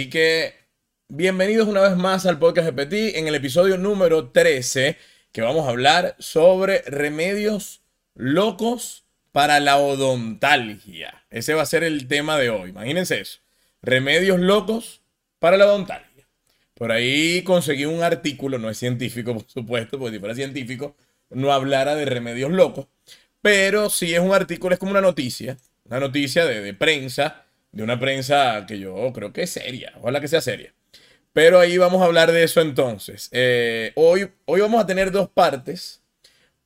Así que bienvenidos una vez más al podcast de en el episodio número 13 que vamos a hablar sobre remedios locos para la odontalgia. Ese va a ser el tema de hoy. Imagínense eso. Remedios locos para la odontalgia. Por ahí conseguí un artículo, no es científico por supuesto, porque si fuera científico no hablara de remedios locos, pero sí es un artículo, es como una noticia, una noticia de prensa de una prensa que yo creo que es seria, ojalá que sea seria. Pero ahí vamos a hablar de eso entonces. Eh, hoy, hoy vamos a tener dos partes.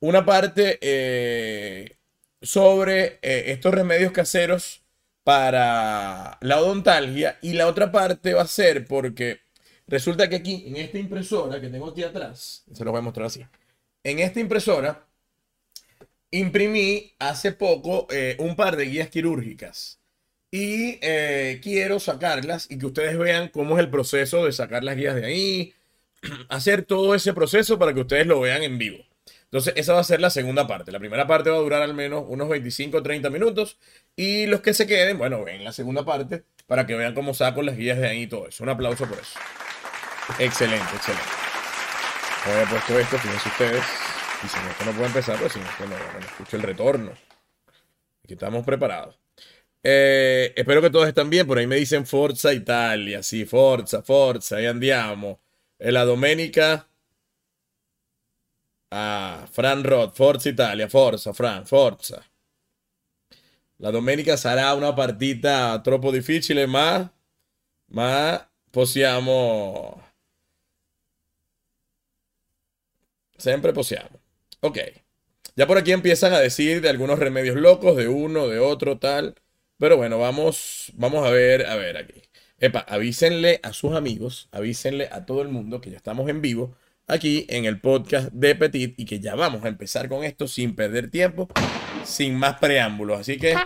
Una parte eh, sobre eh, estos remedios caseros para la odontalgia y la otra parte va a ser porque resulta que aquí en esta impresora que tengo aquí atrás, se lo voy a mostrar así, en esta impresora imprimí hace poco un par de guías quirúrgicas y eh, quiero sacarlas y que ustedes vean cómo es el proceso de sacar las guías de ahí, hacer todo ese proceso para que ustedes lo vean en vivo. Entonces, esa va a ser la segunda parte. La primera parte va a durar al menos unos 25 o 30 minutos. Y los que se queden, bueno, ven la segunda parte para que vean cómo saco las guías de ahí y todo eso. Un aplauso por eso. Excelente, excelente. Voy a puesto esto, fíjense ustedes. Y si no, esto no puede empezar, pues si no, esto no, no escucho el retorno. Aquí estamos preparados. Eh, espero que todos estén bien. Por ahí me dicen Forza Italia. Sí, Forza, Forza. Ahí andiamo. La Domenica. Ah, Fran Roth, Forza Italia, Forza, Fran, Forza. La domenica sarà una partita troppo difficile, ma, ma possiamo... Siempre possiamo. Ok. Ya por aquí empiezan a decir de algunos remedios locos, de uno, de otro, tal. Pero bueno, vamos, vamos a ver, a ver aquí. Epa, avísenle a sus amigos, avísenle a todo el mundo que ya estamos en vivo aquí en el podcast de Petit y que ya vamos a empezar con esto sin perder tiempo, sin más preámbulos. Así que...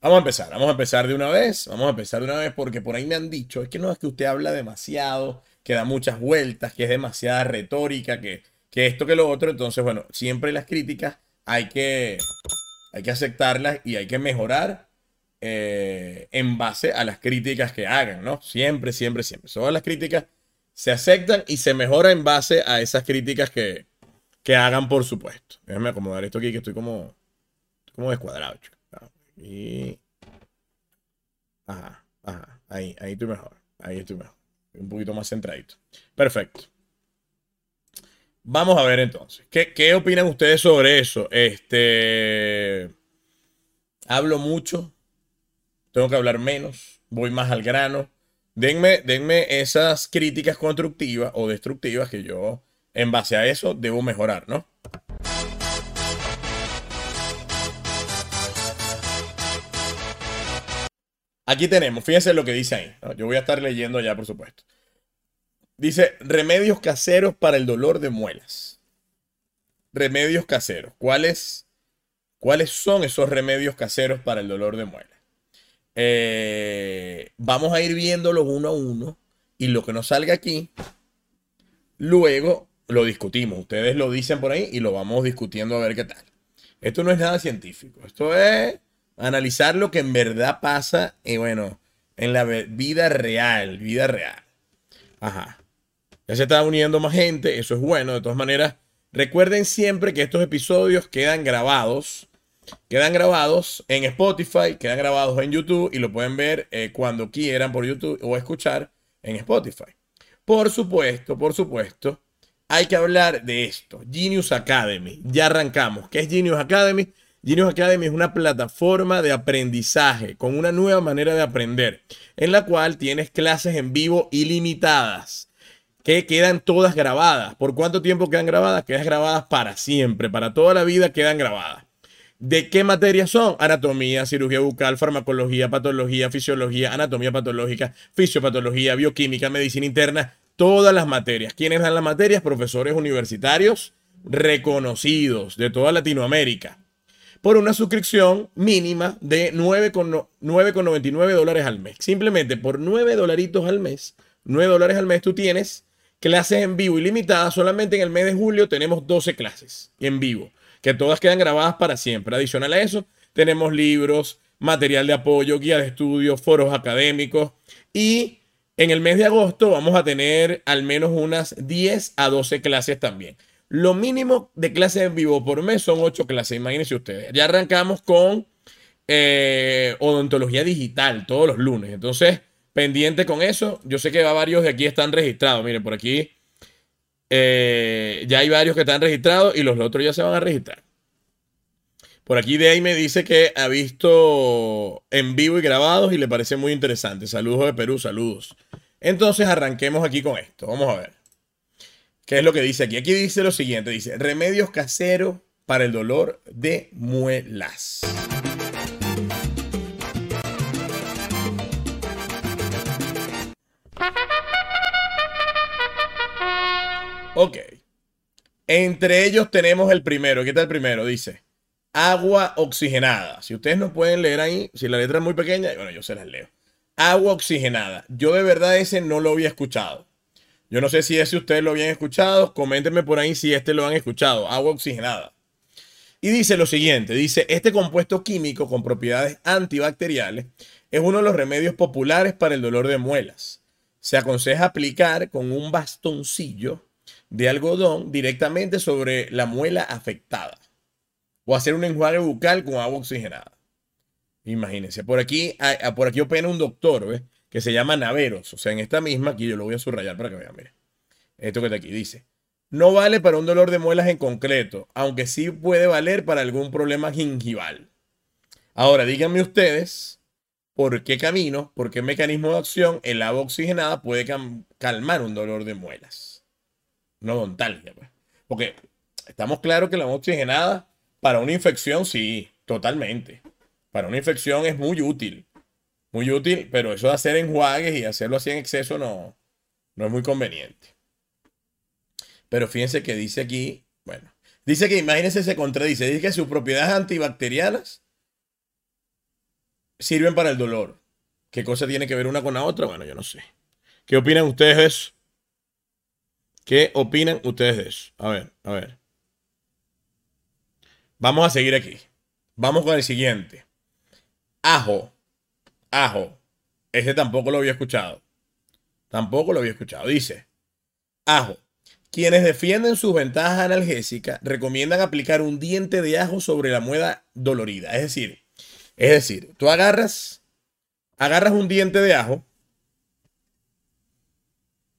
Vamos a empezar, vamos a empezar de una vez, vamos a empezar de una vez porque por ahí me han dicho, es que no es que usted habla demasiado, que da muchas vueltas, que es demasiada retórica, que, que esto, que lo otro. Entonces, bueno, siempre las críticas hay que, hay que aceptarlas y hay que mejorar eh, en base a las críticas que hagan, ¿no? Siempre, siempre, siempre. Todas las críticas se aceptan y se mejora en base a esas críticas que, que hagan, por supuesto. Déjame acomodar esto aquí que estoy como, como descuadrado. Y... Ajá, ajá. Ahí, ahí estoy mejor. Ahí estoy mejor. Un poquito más centradito. Perfecto. Vamos a ver entonces. ¿Qué, opinan ustedes sobre eso? Este. Hablo mucho. Tengo que hablar menos. Voy más al grano. Denme, denme esas críticas constructivas o destructivas que yo, en base a eso, debo mejorar, ¿no? Aquí tenemos, fíjense lo que dice ahí. Yo voy a estar leyendo ya, por supuesto. Dice, remedios caseros para el dolor de muelas. Remedios caseros. ¿Cuáles, cuáles son esos remedios caseros para el dolor de muelas? Eh, vamos a ir viéndolos uno a uno y lo que nos salga aquí, luego lo discutimos. Ustedes lo dicen por ahí y lo vamos discutiendo a ver qué tal. Esto no es nada científico. Esto es analizar lo que en verdad pasa, y bueno, en la vida real, vida real. Ajá. Ya se está uniendo más gente, eso es bueno. De todas maneras, recuerden siempre que estos episodios quedan grabados. Quedan grabados en Spotify, quedan grabados en YouTube y lo pueden ver eh, cuando quieran por YouTube o escuchar en Spotify. Por supuesto, por supuesto, hay que hablar de esto. Genius Academy. Ya arrancamos. ¿Qué es Genius Academy? Genius Academy es una plataforma de aprendizaje con una nueva manera de aprender, en la cual tienes clases en vivo ilimitadas que quedan todas grabadas. ¿Por cuánto tiempo quedan grabadas? Quedan grabadas para siempre, para toda la vida quedan grabadas. ¿De qué materias son? Anatomía, cirugía bucal, farmacología, patología, fisiología, anatomía patológica, fisiopatología, bioquímica, medicina interna, todas las materias. ¿Quiénes dan las materias? Profesores universitarios reconocidos de toda Latinoamérica. Por una suscripción mínima de 9,99 dólares al mes. Simplemente por 9 dolaritos al mes, 9 dólares al mes tú tienes clases en vivo ilimitadas. Solamente en el mes de julio tenemos 12 clases en vivo, que todas quedan grabadas para siempre. Adicional a eso, tenemos libros, material de apoyo, guía de estudio, foros académicos y en el mes de agosto vamos a tener al menos unas 10 a 12 clases también. Lo mínimo de clases en vivo por mes son 8 clases, imagínense ustedes. Ya arrancamos con eh, odontología digital todos los lunes. Entonces, pendiente con eso. Yo sé que varios de aquí están registrados. Miren, por aquí eh, ya hay varios que están registrados y los otros ya se van a registrar. Por aquí Day me dice que ha visto en vivo y grabados y le parece muy interesante. Saludos de Perú, saludos. Entonces arranquemos aquí con esto. Vamos a ver. ¿Qué es lo que dice aquí? Aquí dice lo siguiente. Dice, remedios caseros para el dolor de muelas. Ok. Entre ellos tenemos el primero. ¿Qué está el primero? Dice, agua oxigenada. Si ustedes no pueden leer ahí, si la letra es muy pequeña, bueno, yo se las leo. Agua oxigenada. Yo de verdad ese no lo había escuchado. Yo no sé si ese ustedes lo habían escuchado. Coméntenme por ahí si este lo han escuchado. Agua oxigenada. Y dice lo siguiente, dice, este compuesto químico con propiedades antibacteriales es uno de los remedios populares para el dolor de muelas. Se aconseja aplicar con un bastoncillo de algodón directamente sobre la muela afectada o hacer un enjuague bucal con agua oxigenada. Imagínense, por aquí, por aquí opina un doctor, Que se llama Naveros. O sea, en esta misma, aquí yo lo voy a subrayar para que vean, miren. Esto que está aquí dice. No vale para un dolor de muelas en concreto, aunque sí puede valer para algún problema gingival. Ahora, díganme ustedes por qué camino, por qué mecanismo de acción el agua oxigenada puede calmar un dolor de muelas. No odontalgia, pues. Porque estamos claros que la agua oxigenada para una infección, sí, totalmente. Para una infección es muy útil. Muy útil, pero eso de hacer enjuagues y hacerlo así en exceso no, no es muy conveniente. Pero fíjense que dice aquí, bueno, dice que imagínense se contradice, dice que sus propiedades antibacterianas sirven para el dolor. ¿Qué cosa tiene que ver una con la otra? Bueno, yo no sé. ¿Qué opinan ustedes de eso? ¿Qué opinan ustedes de eso? A ver, a ver. Vamos a seguir aquí. Vamos con el siguiente. Ajo. Ajo. Ese tampoco lo había escuchado. Tampoco lo había escuchado. Dice, ajo. Quienes defienden sus ventajas analgésicas recomiendan aplicar un diente de ajo sobre la muela dolorida. Es decir, es decir, tú agarras, agarras un diente de ajo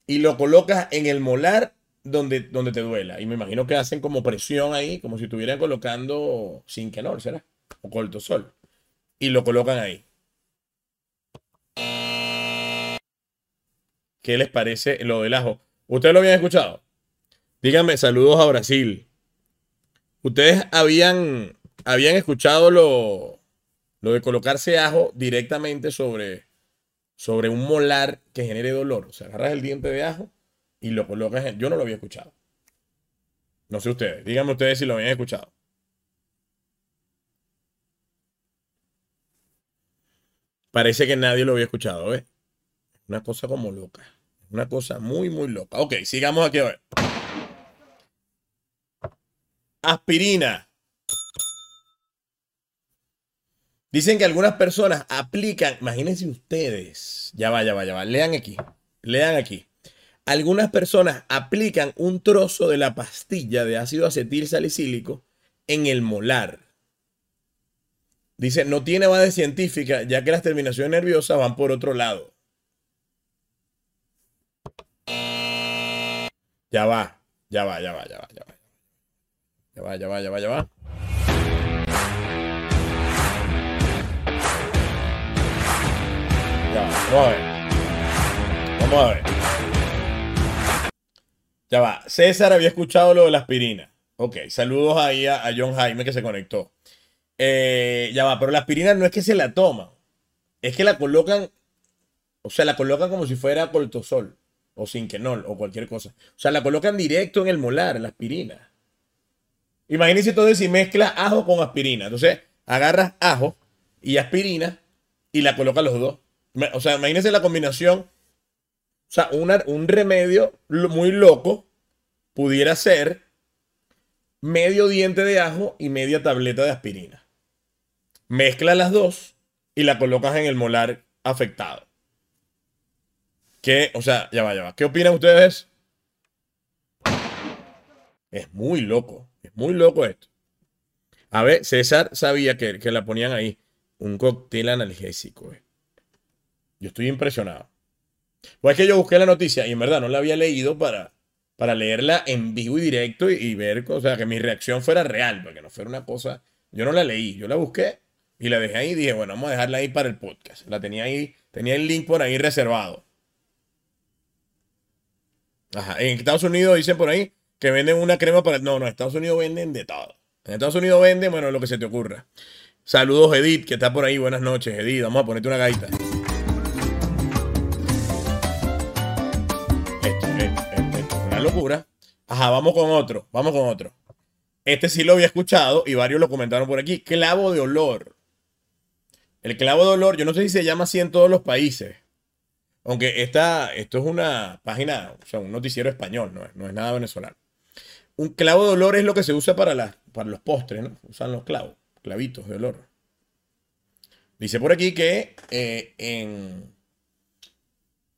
y lo colocas en el molar donde, donde te duela. Y me imagino que hacen como presión ahí, como si estuvieran colocando Sinquenol, ¿será? O cortisol. Y lo colocan ahí. ¿Qué les parece lo del ajo? ¿Ustedes lo habían escuchado? Díganme, saludos a Brasil. ¿Ustedes habían, habían escuchado lo, lo de colocarse ajo directamente sobre, sobre un molar que genere dolor? O sea, agarras el diente de ajo y lo colocas en... Yo no lo había escuchado. No sé ustedes. Díganme ustedes si lo habían escuchado. Parece que nadie lo había escuchado, ¿ves? Una cosa como loca. Una cosa muy, muy loca. Ok, sigamos aquí a ver. Aspirina. Dicen que algunas personas aplican, imagínense ustedes, ya va, ya va, ya va, lean aquí, lean aquí algunas personas aplican un trozo de la pastilla de ácido acetil salicílico en el molar. Dice, no tiene base científica ya que las terminaciones nerviosas van por otro lado. Ya va, ya va, ya va, ya va, ya va. Ya va, ya va, ya va, ya va. Vamos a ver. Vamos a ver. Ya va. César había escuchado lo de la aspirina. Ok, saludos ahí a, John Jaime que se conectó. Eh, ya va, pero la aspirina no es que se la toman, es que la colocan, o sea, la colocan como si fuera cortisol o sinquenol o cualquier cosa. O sea, la colocan directo en el molar, la aspirina. Imagínense entonces si mezclas ajo con aspirina. Entonces, agarras ajo y aspirina y la colocas los dos. O sea, imagínense la combinación o sea, un remedio muy loco pudiera ser medio diente de ajo y media tableta de aspirina. Mezcla las dos y la colocas en el molar afectado. ¿Qué? O sea, ya va, ya va. ¿Qué opinan ustedes? Es muy loco. Es muy loco esto. A ver, César sabía que, la ponían ahí. Un cóctel analgésico. Eh. Yo estoy impresionado. Pues es que yo busqué la noticia y en verdad no la había leído para, para leerla en vivo y directo y, ver, o sea, que mi reacción fuera real, porque no fuera una cosa. Yo no la leí, yo la busqué y la dejé ahí y dije, bueno, vamos a dejarla ahí para el podcast. La tenía ahí, tenía el link por ahí reservado. Ajá. En Estados Unidos dicen por ahí que venden una crema para. No, no, en Estados Unidos venden de todo. En Estados Unidos venden, bueno, lo que se te ocurra. Saludos, Edith, que está por ahí. Buenas noches, Edith. Vamos a ponerte una gaita. Locura. Ajá, vamos con otro. Vamos con otro. Este sí lo había escuchado y varios lo comentaron por aquí. Clavo de olor. El clavo de olor, yo no sé si se llama así en todos los países. Aunque esta, esto es una página, o sea, un noticiero español, no es, no es nada venezolano. Un clavo de olor es lo que se usa para, para los postres, ¿no? Usan los clavos, clavitos de olor. Dice por aquí que, eh,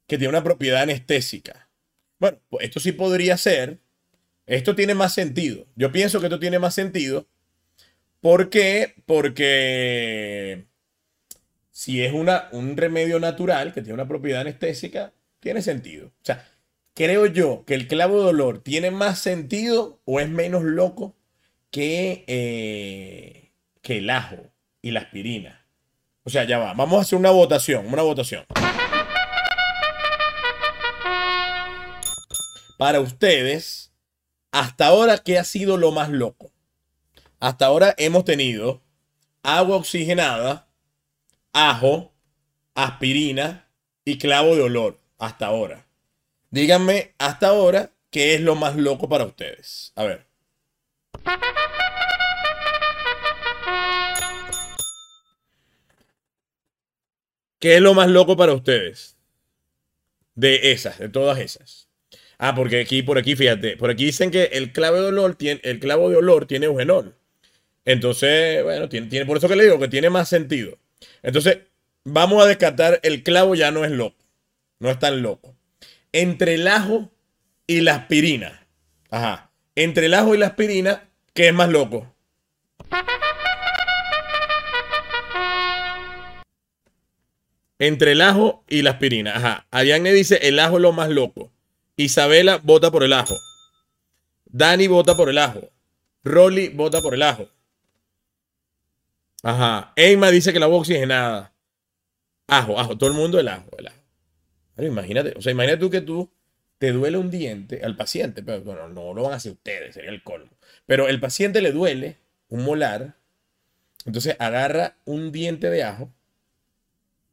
que tiene una propiedad anestésica. Bueno, pues esto sí podría ser. Esto tiene más sentido. Yo pienso que esto tiene más sentido. ¿Por qué? Porque si es una, un remedio natural que tiene una propiedad anestésica, tiene sentido. O sea, creo yo que el clavo de olor tiene más sentido o es menos loco que, eh, que el ajo y la aspirina. O sea, ya va. Vamos a hacer una votación, una votación. Para ustedes, hasta ahora, ¿qué ha sido lo más loco? Hasta ahora hemos tenido agua oxigenada, ajo, aspirina y clavo de olor hasta ahora. Díganme hasta ahora qué es lo más loco para ustedes. A ver. ¿Qué es lo más loco para ustedes? De esas, de todas esas. Ah, porque aquí, por aquí, fíjate, por aquí dicen que el clavo de olor tiene, el clavo de olor tiene. Entonces, bueno, tiene, tiene, por eso que le digo que tiene más sentido. Entonces, vamos a descartar, el clavo ya no es loco. No es tan loco. Entre el ajo y la aspirina. Ajá. Entre el ajo y la aspirina, ¿qué es más loco? Entre el ajo y la aspirina. Ajá. Ariadne dice, el ajo es lo más loco. Isabela vota por el ajo. Dani vota por el ajo. Rolly vota por el ajo. Ajá. Eima dice que la agua oxigenada. Ajo, ajo. Todo el mundo el ajo, el ajo. imagínate, o sea, imagínate tú que tú te duele un diente al paciente, pero bueno, no lo van a hacer ustedes, sería el colmo. Pero el paciente le duele un molar, entonces agarra un diente de ajo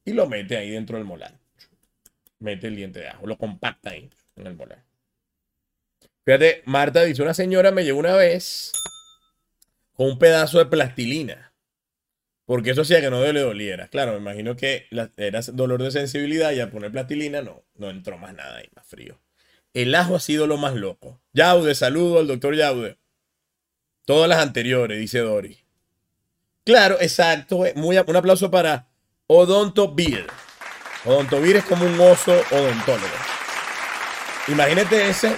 y lo mete ahí dentro del molar. Mete el diente de ajo, lo compacta ahí en el molar. Fíjate, Marta dice, una señora me llevó una vez con un pedazo de plastilina porque eso hacía que no le doliera. Claro, me imagino que era dolor de sensibilidad y al poner plastilina no, no entró más nada ahí, más frío. El ajo ha sido lo más loco. Yaude, saludo al doctor Yaude. Todas las anteriores, dice Dori. Claro, exacto. Eh, muy, un aplauso para Odonto Beer es como un oso odontólogo. Imagínate ese.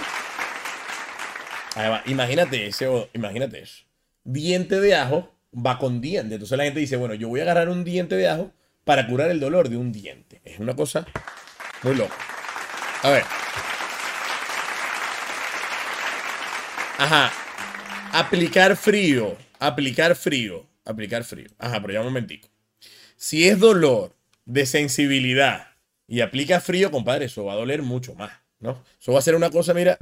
imagínate ese, imagínate eso. Diente de ajo va con diente. Entonces la gente dice, bueno, yo voy a agarrar un diente de ajo para curar el dolor de un diente. Es una cosa muy loca. A ver. Ajá. Aplicar frío. Aplicar frío. Aplicar frío. Ajá, pero ya un momentico. Si es dolor de sensibilidad y aplica frío, compadre, eso va a doler mucho más, ¿no? Eso va a ser una cosa, mira.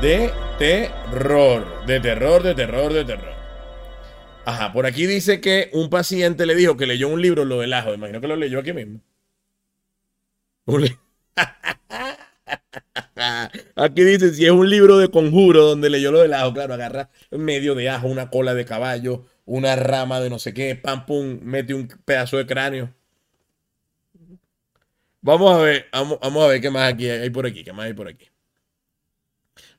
De terror, de terror, de terror, de terror. Ajá, por aquí dice que un paciente le dijo que leyó un libro, lo del ajo. Imagino que lo leyó aquí mismo. Aquí dice, si es un libro de conjuro donde leyó lo del ajo, claro, agarra medio de ajo, una cola de caballo, una rama de no sé qué, pam, pum, mete un pedazo de cráneo. Vamos a ver, vamos, a ver qué más aquí hay por aquí, qué más hay por aquí.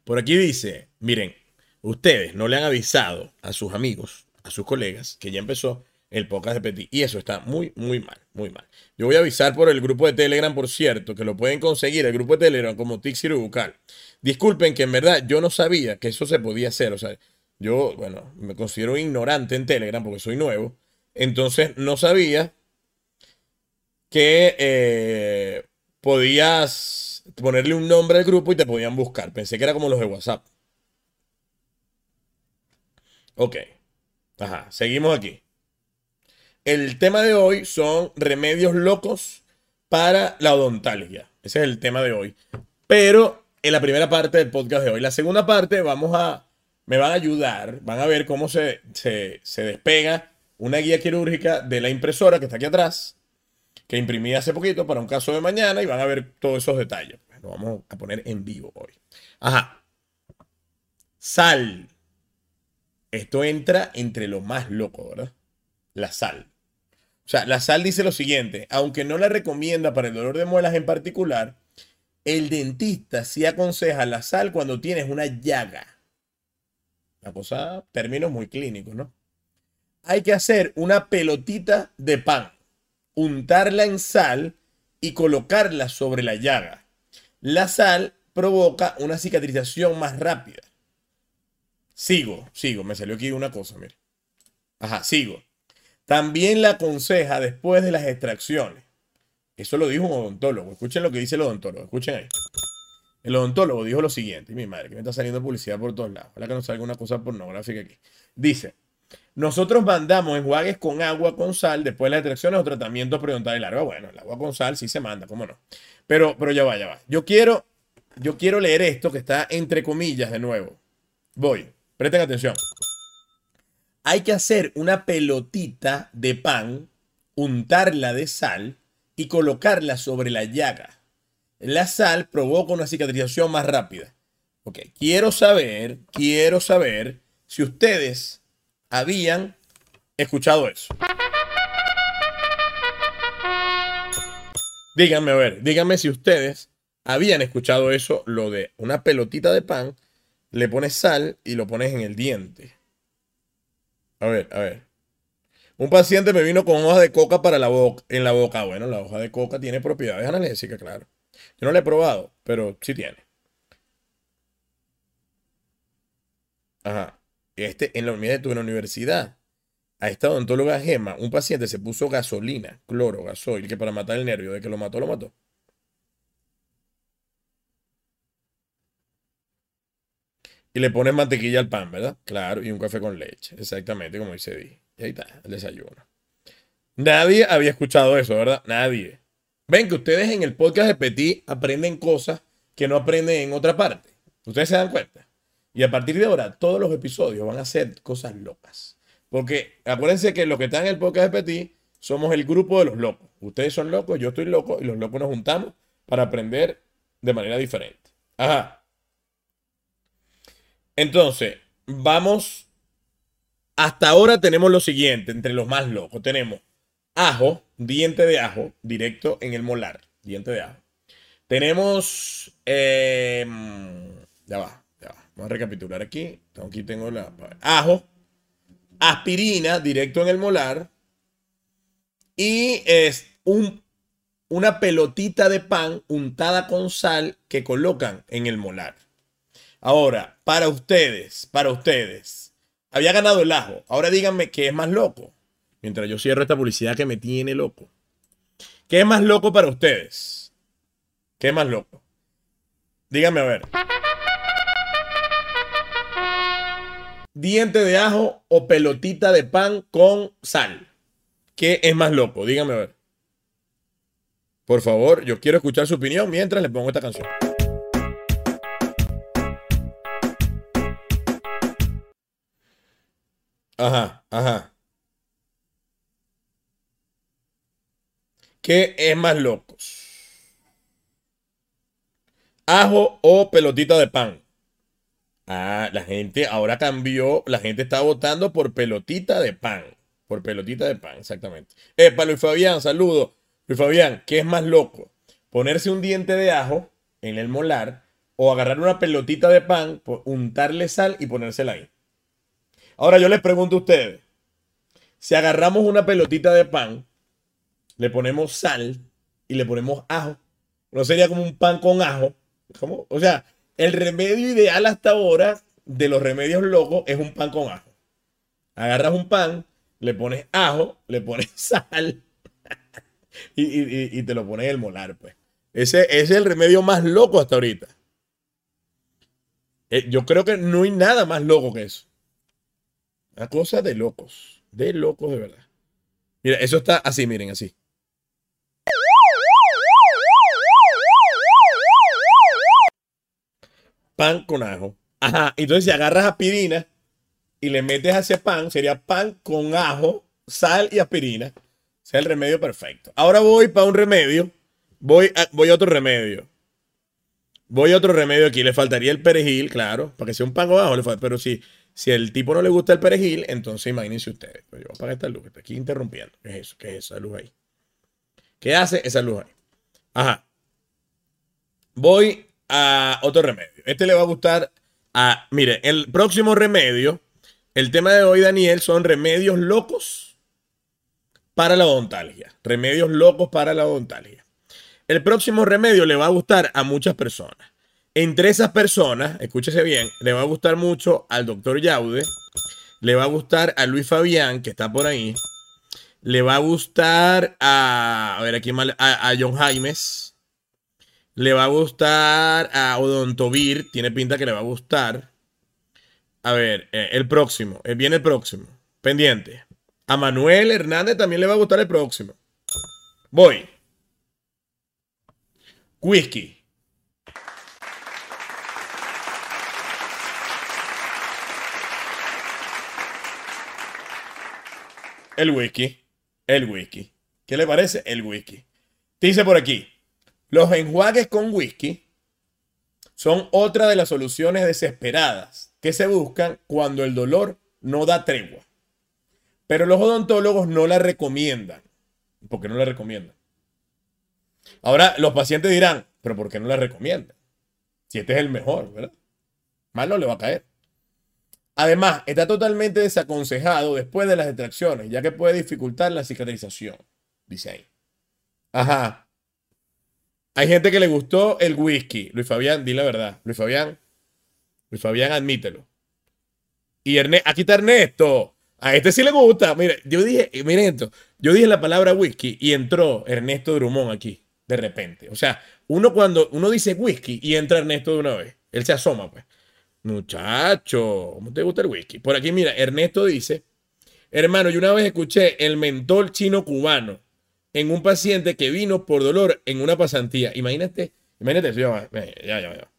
Por aquí dice, miren, ustedes no le han avisado a sus amigos a sus colegas que ya empezó el podcast de Petit. Y eso está muy, muy mal, muy mal. Yo voy a avisar por el grupo de Telegram, por cierto, que lo pueden conseguir, el grupo de Telegram como Tixir Bucal. Disculpen que en verdad yo no sabía que eso se podía hacer. O sea, yo, bueno, me considero ignorante en Telegram porque soy nuevo. Entonces no sabía que eh, podías ponerle un nombre al grupo y te podían buscar. Pensé que era como los de WhatsApp. Ok. Ajá, seguimos aquí. El tema de hoy son remedios locos para la odontalgia. Ese es el tema de hoy. Pero en la primera parte del podcast de hoy. La segunda parte vamos a, me van a ayudar, van a ver cómo se, se, se despega una guía quirúrgica de la impresora que está aquí atrás, que imprimí hace poquito para un caso de mañana y van a ver todos esos detalles. Lo vamos a poner en vivo hoy. Ajá. Sal. Esto entra entre lo más loco, ¿verdad? La sal. O sea, la sal dice lo siguiente, aunque no la recomienda para el dolor de muelas en particular, el dentista sí aconseja la sal cuando tienes una llaga. La cosa, términos muy clínicos, ¿no? Hay que hacer una pelotita de pan, untarla en sal y colocarla sobre la llaga. La sal provoca una cicatrización más rápida. Sigo, sigo, me salió aquí una cosa, mire. Ajá, sigo. También la aconseja después de las extracciones. Eso lo dijo un odontólogo. Escuchen lo que dice el odontólogo. Escuchen ahí. El odontólogo dijo lo siguiente. Mi madre, que me está saliendo publicidad por todos lados. Ojalá que no salga una cosa pornográfica aquí. Dice, nosotros mandamos enjuagues con agua con sal después de las extracciones o tratamiento periodontal largo. Bueno, el agua con sal sí se manda, cómo no. Pero, pero ya va, ya va. Yo quiero, yo quiero leer esto que está entre comillas de nuevo. Voy, presten atención. Hay que hacer una pelotita de pan, untarla de sal y colocarla sobre la llaga. La sal provoca una cicatrización más rápida. Ok, quiero saber, quiero saber si ustedes habían escuchado eso. Díganme, a ver, díganme si ustedes habían escuchado eso, lo de una pelotita de pan, le pones sal y lo pones en el diente. A ver, a ver. Un paciente me vino con hoja de coca para la boca, en la boca. Bueno, la hoja de coca tiene propiedades analgésicas, claro. Yo no la he probado, pero sí tiene. Ajá. Este, en la unidad de la universidad, a esta odontóloga Gema, un paciente se puso gasolina, cloro, gasoil, que para matar el nervio, de que lo mató, lo mató. Y le pones mantequilla al pan, ¿verdad? Claro, y un café con leche, exactamente como dice Di. Y ahí está, el desayuno. Nadie había escuchado eso, ¿verdad? Nadie. Ven que ustedes en el podcast de Petit aprenden cosas que no aprenden en otra parte. Ustedes se dan cuenta. Y a partir de ahora, todos los episodios van a ser cosas locas. Porque acuérdense que los que están en el podcast de Petit somos el grupo de los locos. Ustedes son locos, yo estoy loco y los locos nos juntamos para aprender de manera diferente. Ajá. Entonces, vamos hasta ahora tenemos lo siguiente, entre los más locos. Tenemos ajo, diente de ajo, directo en el molar, diente de ajo. Tenemos, em, va, ya va. Vamos a recapitular aquí. Aquí tengo la ajo, aspirina, directo en el molar. Y es un, una pelotita de pan untada con sal que colocan en el molar. Ahora, para ustedes, para ustedes, había ganado el ajo. Ahora díganme qué es más loco. Mientras yo cierro esta publicidad que me tiene loco. ¿Qué es más loco para ustedes? ¿Qué es más loco? Díganme a ver. Diente de ajo o pelotita de pan con sal. ¿Qué es más loco? Díganme a ver. Por favor, yo quiero escuchar su opinión mientras le pongo esta canción. Ajá, ajá. ¿Qué es más locos? ¿Ajo o pelotita de pan? Ah, la gente ahora cambió, la gente está votando por pelotita de pan. Por pelotita de pan, exactamente. Para Luis Fabián, saludo. Luis Fabián, ¿qué es más loco? ¿Ponerse un diente de ajo en el molar o agarrar una pelotita de pan, untarle sal y ponérsela ahí? Ahora yo les pregunto a ustedes, Si agarramos una pelotita de pan, le ponemos sal y le ponemos ajo, no sería como un pan con ajo. ¿Cómo? O sea, el remedio ideal hasta ahora de los remedios locos es un pan con ajo. Agarras un pan, le pones ajo, le pones sal y, te lo pones en el molar, pues. Ese, es el remedio más loco hasta ahorita. Eh, yo creo que no hay nada más loco que eso. Una cosa de locos. De locos de verdad. Mira, eso está así, miren, así. Pan con ajo. Ajá. Entonces, si agarras aspirina y le metes a ese pan, sería pan con ajo, sal y aspirina. Sea el remedio perfecto. Ahora voy para un remedio. Voy a, voy otro remedio. Voy a otro remedio aquí. Le faltaría el perejil, claro. Para que sea un pan con ajo. Pero si, si el tipo no le gusta el perejil, entonces imagínense ustedes. Pues yo voy a apagar esta luz. Está aquí interrumpiendo. ¿Qué es eso? ¿Qué es esa luz ahí? ¿Qué hace esa luz ahí? Ajá. Voy a otro remedio. Este le va a gustar a. Mire, el próximo remedio. El tema de hoy, Daniel, son remedios locos para la odontalgia. Remedios locos para la odontalgia. El próximo remedio le va a gustar a muchas personas. Entre esas personas, escúchese bien, le va a gustar mucho al doctor Yaude, le va a gustar a Luis Fabián, que está por ahí, le va a gustar a, a ver aquí mal, a, a John Jaimes, le va a gustar a Odontovir, tiene pinta que le va a gustar. A ver, eh, el próximo, eh, viene el próximo, pendiente. A Manuel Hernández también le va a gustar el próximo. Voy. Whisky. El whisky. El whisky. ¿Qué le parece? El whisky. Dice por aquí. Los enjuagues con whisky son otra de las soluciones desesperadas que se buscan cuando el dolor no da tregua. Pero los odontólogos no la recomiendan. ¿Por qué no la recomiendan? Ahora, los pacientes dirán, pero ¿por qué no la recomiendan? Si este es el mejor, ¿verdad? Mal no le va a caer. Además, está totalmente desaconsejado después de las extracciones, ya que puede dificultar la cicatrización, dice ahí. Ajá. Hay gente que le gustó el whisky. Luis Fabián, di la verdad. Luis Fabián, Luis Fabián, admítelo. Y Ernesto, aquí está Ernesto. A este sí le gusta. Mire, yo dije, miren esto. Yo dije la palabra whisky y entró Ernesto Drummond aquí, de repente. O sea, uno cuando uno dice whisky y entra Ernesto de una vez, él se asoma, pues. Muchacho, ¿cómo te gusta el whisky? Por aquí, mira, Ernesto dice, hermano, yo una vez escuché el mentol chino cubano en un paciente que vino por dolor en una pasantía. Imagínate, imagínate, ya, ya, ya.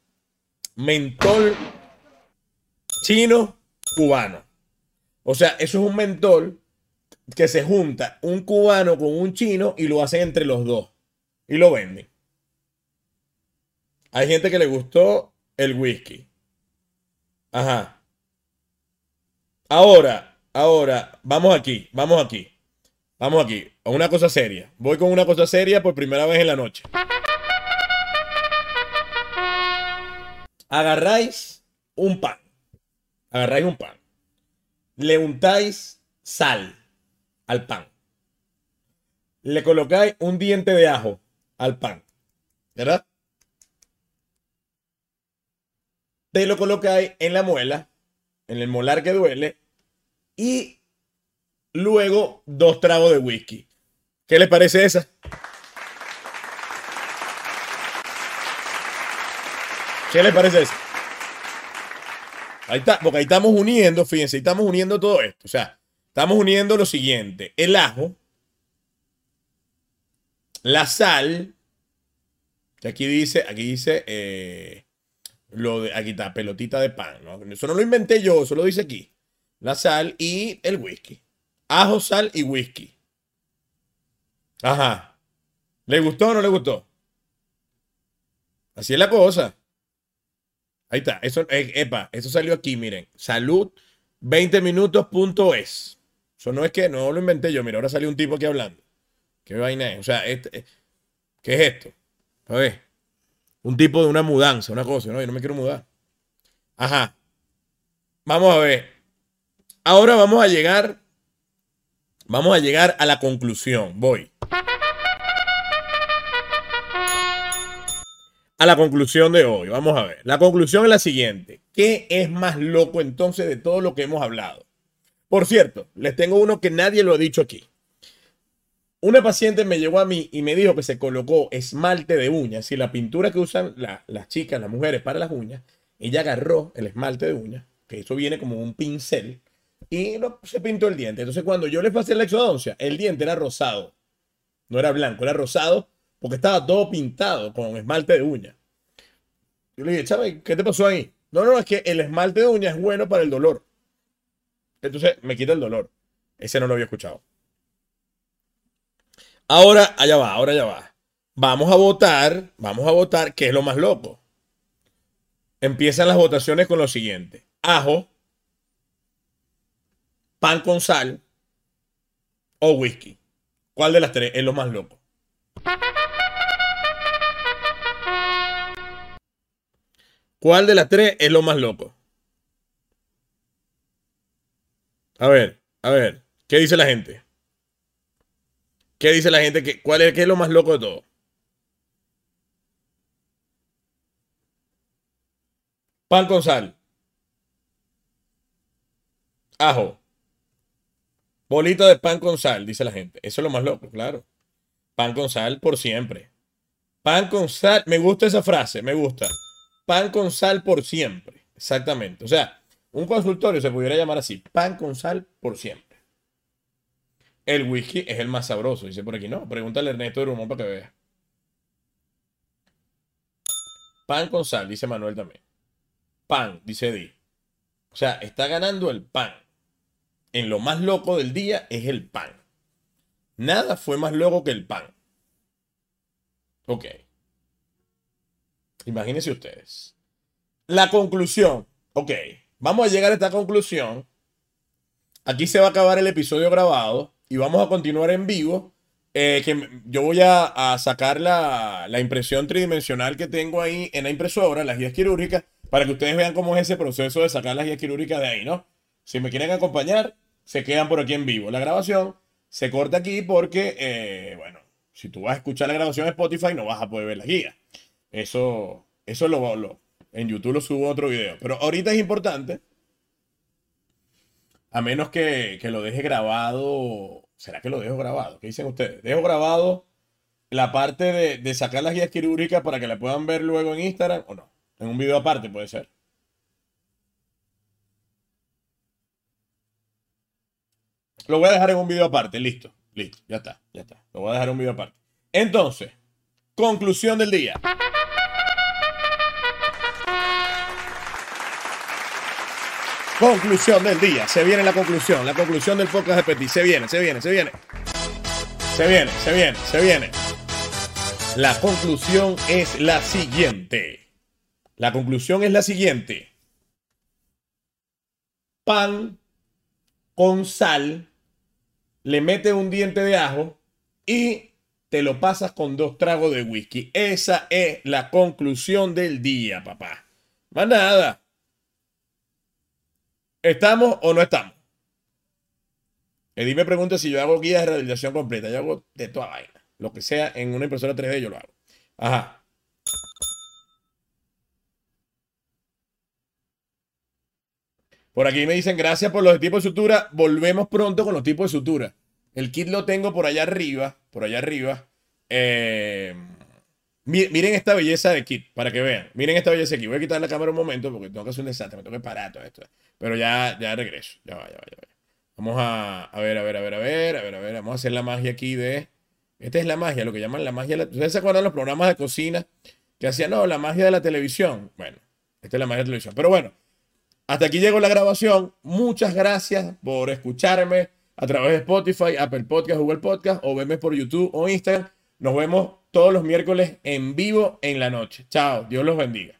Mentol chino cubano. O sea, eso es un mentol que se junta un cubano con un chino y lo hacen entre los dos. Y lo venden. Hay gente que le gustó el whisky. Ajá. Ahora, ahora, vamos aquí, vamos aquí. Vamos aquí, a una cosa seria. Voy con una cosa seria por primera vez en la noche. Agarráis un pan. Agarráis un pan. Le untáis sal al pan. Le colocáis un diente de ajo al pan. ¿Verdad? te lo colocáis en la muela, en el molar que duele, y luego dos tragos de whisky. ¿Qué les parece esa? ¿Qué les parece esa? Ahí está, porque ahí estamos uniendo, fíjense, estamos uniendo todo esto. O sea, estamos uniendo lo siguiente: el ajo, la sal, aquí dice, aquí dice, eh, lo de, aquí está, pelotita de pan. ¿no? Eso no lo inventé yo, eso lo dice aquí. La sal y el whisky. Ajo, sal y whisky. Ajá. ¿Le gustó o no le gustó? Así es la cosa. Ahí está. Eso, eh, epa, eso salió aquí, miren. Salud 20 minutos.es. Eso no es que no lo inventé yo. Mira, ahora salió un tipo aquí hablando. ¿Qué vaina es? O sea, este, ¿qué es esto? A ver un tipo de una mudanza, una cosa, ¿no? Yo no me quiero mudar. Ajá. Vamos a ver. Ahora vamos a llegar Vamos a llegar a la conclusión. Voy. A la conclusión de hoy. Vamos a ver. La conclusión es la siguiente. ¿Qué es más loco entonces de todo lo que hemos hablado? Por cierto, les tengo uno que nadie lo ha dicho aquí. Una paciente me llegó a mí y me dijo que se colocó esmalte de uñas y la pintura que usan las chicas, las mujeres para las uñas. Ella agarró el esmalte de uñas, que eso viene como un pincel, y se pintó el diente. Entonces, cuando yo le pasé la exodoncia, el diente era rosado. No era blanco, era rosado porque estaba todo pintado con esmalte de uña. Yo le dije, Chávez, ¿qué te pasó ahí? No, no, es que el esmalte de uña es bueno para el dolor. Entonces, me quita el dolor. Ese no lo había escuchado. Ahora, allá va, ahora ya va. Vamos a votar, vamos a votar, ¿qué es lo más loco? Empiezan las votaciones con lo siguiente. Ajo, pan con sal o whisky. ¿Cuál de las tres es lo más loco? ¿Cuál de las tres es lo más loco? A ver, a ver, ¿qué dice la gente? ¿Qué dice la gente? ¿Cuál es, ¿Qué es lo más loco de todo? Pan con sal. Ajo. Bolito de pan con sal, dice la gente. Eso es lo más loco, claro. Pan con sal por siempre. Pan con sal. Me gusta esa frase, me gusta. Pan con sal por siempre. Exactamente. O sea, un consultorio se pudiera llamar así. Pan con sal por siempre. El whisky es el más sabroso, dice por aquí. No, pregúntale a Ernesto de Rumón para que vea. Pan con sal, dice Manuel también. Pan, dice Di. O sea, está ganando el pan en lo más loco del día es el pan. Nada fue más loco que el pan. Ok. Imagínense ustedes. La conclusión. Ok. Vamos a llegar a esta conclusión. Aquí se va a acabar el episodio grabado y vamos a continuar en vivo. Eh, que yo voy a, sacar la, la, impresión tridimensional que tengo ahí en la impresora, las guías quirúrgicas, para que ustedes vean cómo es ese proceso de sacar las guías quirúrgicas de ahí, ¿no? Si me quieren acompañar, se quedan por aquí en vivo. La grabación se corta aquí porque, eh, bueno, si tú vas a escuchar la grabación en Spotify no vas a poder ver la guía. Eso, eso lo, lo en YouTube lo subo otro video. Pero ahorita es importante, a menos que, lo deje grabado. ¿Será que lo dejo grabado? ¿Qué dicen ustedes? Dejo grabado la parte de, de sacar las guías quirúrgicas para que la puedan ver luego en Instagram o no. En un video aparte puede ser. Lo voy a dejar en un video aparte. Listo, listo, ya está, ya está. Lo voy a dejar en un video aparte. Entonces, conclusión del día. Conclusión del día. Se viene la conclusión. La conclusión del podcast de Petit. Se viene, se viene, se viene. Se viene, se viene, se viene. La conclusión es la siguiente. La conclusión es la siguiente. Pan con sal le metes un diente de ajo y te lo pasas con dos tragos de whisky. Esa es la conclusión del día, papá. Más nada. ¿Estamos o no estamos? Eddie me pregunta si yo hago guías de rehabilitación completa. Yo hago de toda vaina. Lo que sea en una impresora 3D yo lo hago. Ajá. Por aquí me dicen gracias por los tipos de sutura. Volvemos pronto con los tipos de sutura. El kit lo tengo por allá arriba. Por allá arriba. Eh, miren esta belleza de kit, para que vean. Miren esta belleza aquí. Voy a quitar la cámara un momento porque tengo que hacer un desastre. Me tengo que parar todo esto. Pero ya, ya regreso. Ya va, ya va, ya va. Vamos a, ver, a ver, a ver, a ver, a ver, a ver. Vamos a hacer la magia aquí de. Esta es la magia, lo que llaman la magia. ¿Ustedes se acuerdan los programas de cocina que hacían, no, la magia de la televisión? Bueno, esta es la magia de la televisión. Pero bueno, hasta aquí llegó la grabación. Muchas gracias por escucharme a través de Spotify, Apple Podcast, Google Podcast o verme por YouTube o Instagram. Nos vemos todos los miércoles en vivo en la noche. Chao, Dios los bendiga.